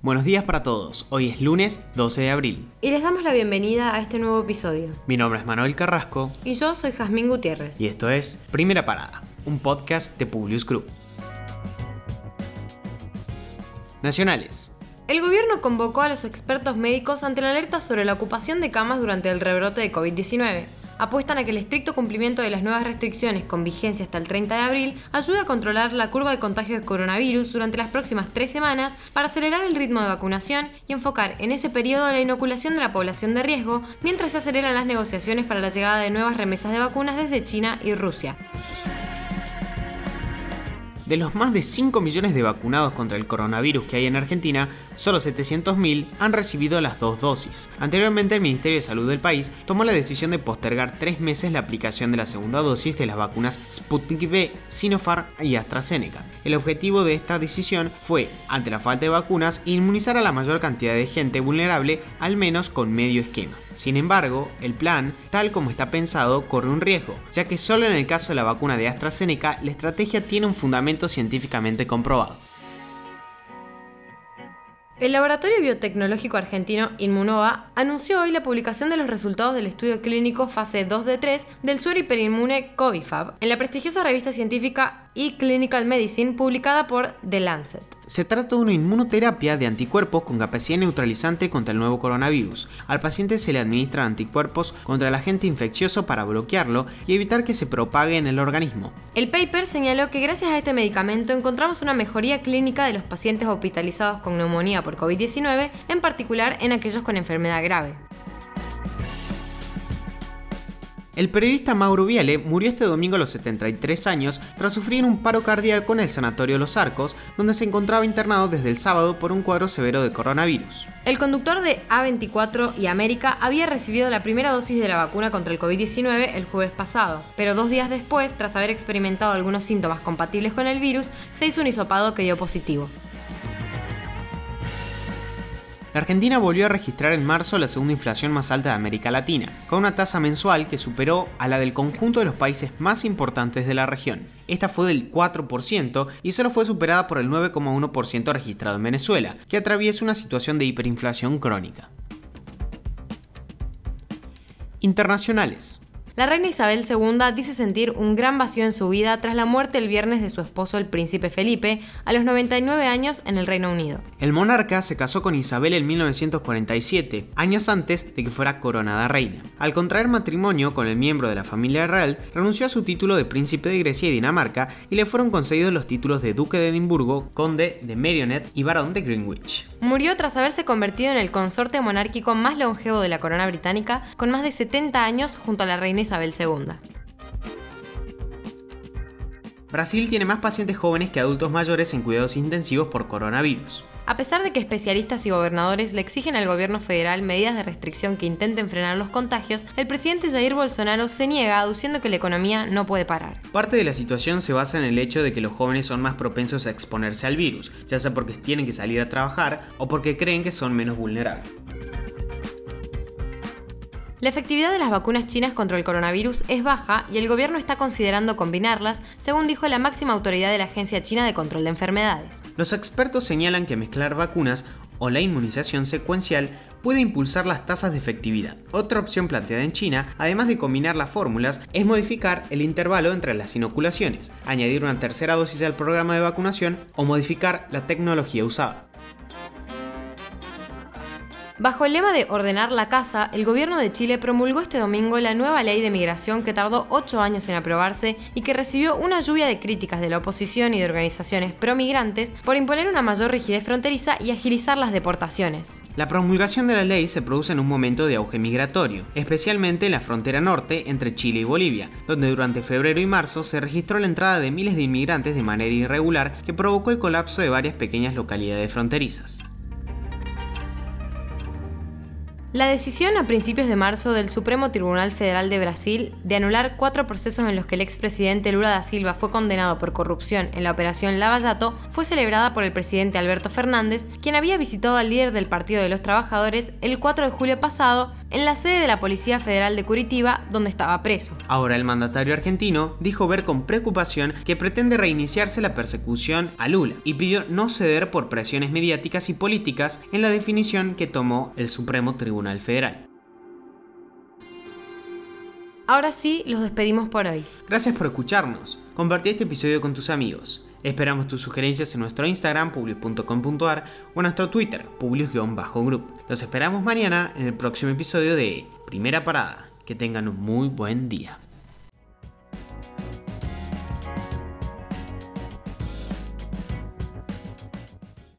Buenos días para todos, hoy es lunes 12 de abril. Y les damos la bienvenida a este nuevo episodio. Mi nombre es Manuel Carrasco. Y yo soy Jazmín Gutiérrez. Y esto es Primera Parada, un podcast de Publius Group. Nacionales. El gobierno convocó a los expertos médicos ante la alerta sobre la ocupación de camas durante el rebrote de COVID-19 apuestan a que el estricto cumplimiento de las nuevas restricciones con vigencia hasta el 30 de abril ayude a controlar la curva de contagio de coronavirus durante las próximas tres semanas para acelerar el ritmo de vacunación y enfocar en ese periodo la inoculación de la población de riesgo mientras se aceleran las negociaciones para la llegada de nuevas remesas de vacunas desde China y Rusia. De los más de 5 millones de vacunados contra el coronavirus que hay en Argentina, solo 700.000 han recibido las dos dosis. Anteriormente, el Ministerio de Salud del país tomó la decisión de postergar tres meses la aplicación de la segunda dosis de las vacunas Sputnik V, Sinopharm y AstraZeneca. El objetivo de esta decisión fue, ante la falta de vacunas, inmunizar a la mayor cantidad de gente vulnerable, al menos con medio esquema. Sin embargo, el plan, tal como está pensado, corre un riesgo, ya que solo en el caso de la vacuna de AstraZeneca la estrategia tiene un fundamento científicamente comprobado. El Laboratorio Biotecnológico Argentino Inmunova anunció hoy la publicación de los resultados del estudio clínico fase 2 de 3 del suero hiperimmune Covifab en la prestigiosa revista científica e-Clinical Medicine publicada por The Lancet. Se trata de una inmunoterapia de anticuerpos con capacidad neutralizante contra el nuevo coronavirus. Al paciente se le administran anticuerpos contra el agente infeccioso para bloquearlo y evitar que se propague en el organismo. El paper señaló que gracias a este medicamento encontramos una mejoría clínica de los pacientes hospitalizados con neumonía por COVID-19, en particular en aquellos con enfermedad grave. El periodista Mauro Viale murió este domingo a los 73 años tras sufrir un paro cardíaco en el Sanatorio Los Arcos, donde se encontraba internado desde el sábado por un cuadro severo de coronavirus. El conductor de A24 y América había recibido la primera dosis de la vacuna contra el COVID-19 el jueves pasado, pero dos días después, tras haber experimentado algunos síntomas compatibles con el virus, se hizo un hisopado que dio positivo. La Argentina volvió a registrar en marzo la segunda inflación más alta de América Latina, con una tasa mensual que superó a la del conjunto de los países más importantes de la región. Esta fue del 4% y solo fue superada por el 9,1% registrado en Venezuela, que atraviesa una situación de hiperinflación crónica. Internacionales. La reina Isabel II dice sentir un gran vacío en su vida tras la muerte el viernes de su esposo el príncipe Felipe a los 99 años en el Reino Unido. El monarca se casó con Isabel en 1947, años antes de que fuera coronada reina. Al contraer matrimonio con el miembro de la familia real, renunció a su título de príncipe de Grecia y Dinamarca y le fueron concedidos los títulos de duque de Edimburgo, conde de Merioneth y barón de Greenwich. Murió tras haberse convertido en el consorte monárquico más longevo de la corona británica, con más de 70 años junto a la reina Isabel II. Brasil tiene más pacientes jóvenes que adultos mayores en cuidados intensivos por coronavirus. A pesar de que especialistas y gobernadores le exigen al gobierno federal medidas de restricción que intenten frenar los contagios, el presidente Jair Bolsonaro se niega aduciendo que la economía no puede parar. Parte de la situación se basa en el hecho de que los jóvenes son más propensos a exponerse al virus, ya sea porque tienen que salir a trabajar o porque creen que son menos vulnerables. La efectividad de las vacunas chinas contra el coronavirus es baja y el gobierno está considerando combinarlas, según dijo la máxima autoridad de la Agencia China de Control de Enfermedades. Los expertos señalan que mezclar vacunas o la inmunización secuencial puede impulsar las tasas de efectividad. Otra opción planteada en China, además de combinar las fórmulas, es modificar el intervalo entre las inoculaciones, añadir una tercera dosis al programa de vacunación o modificar la tecnología usada. Bajo el lema de ordenar la casa, el gobierno de Chile promulgó este domingo la nueva ley de migración que tardó ocho años en aprobarse y que recibió una lluvia de críticas de la oposición y de organizaciones pro-migrantes por imponer una mayor rigidez fronteriza y agilizar las deportaciones. La promulgación de la ley se produce en un momento de auge migratorio, especialmente en la frontera norte entre Chile y Bolivia, donde durante febrero y marzo se registró la entrada de miles de inmigrantes de manera irregular que provocó el colapso de varias pequeñas localidades fronterizas. La decisión a principios de marzo del Supremo Tribunal Federal de Brasil de anular cuatro procesos en los que el expresidente Lula da Silva fue condenado por corrupción en la operación Lava Jato fue celebrada por el presidente Alberto Fernández, quien había visitado al líder del Partido de los Trabajadores el 4 de julio pasado en la sede de la Policía Federal de Curitiba, donde estaba preso. Ahora el mandatario argentino dijo ver con preocupación que pretende reiniciarse la persecución a Lula y pidió no ceder por presiones mediáticas y políticas en la definición que tomó el Supremo Tribunal Federal. Ahora sí, los despedimos por hoy. Gracias por escucharnos. Compartí este episodio con tus amigos. Esperamos tus sugerencias en nuestro Instagram, publius.com.ar o en nuestro Twitter, publius-group. Los esperamos mañana en el próximo episodio de Primera Parada. Que tengan un muy buen día.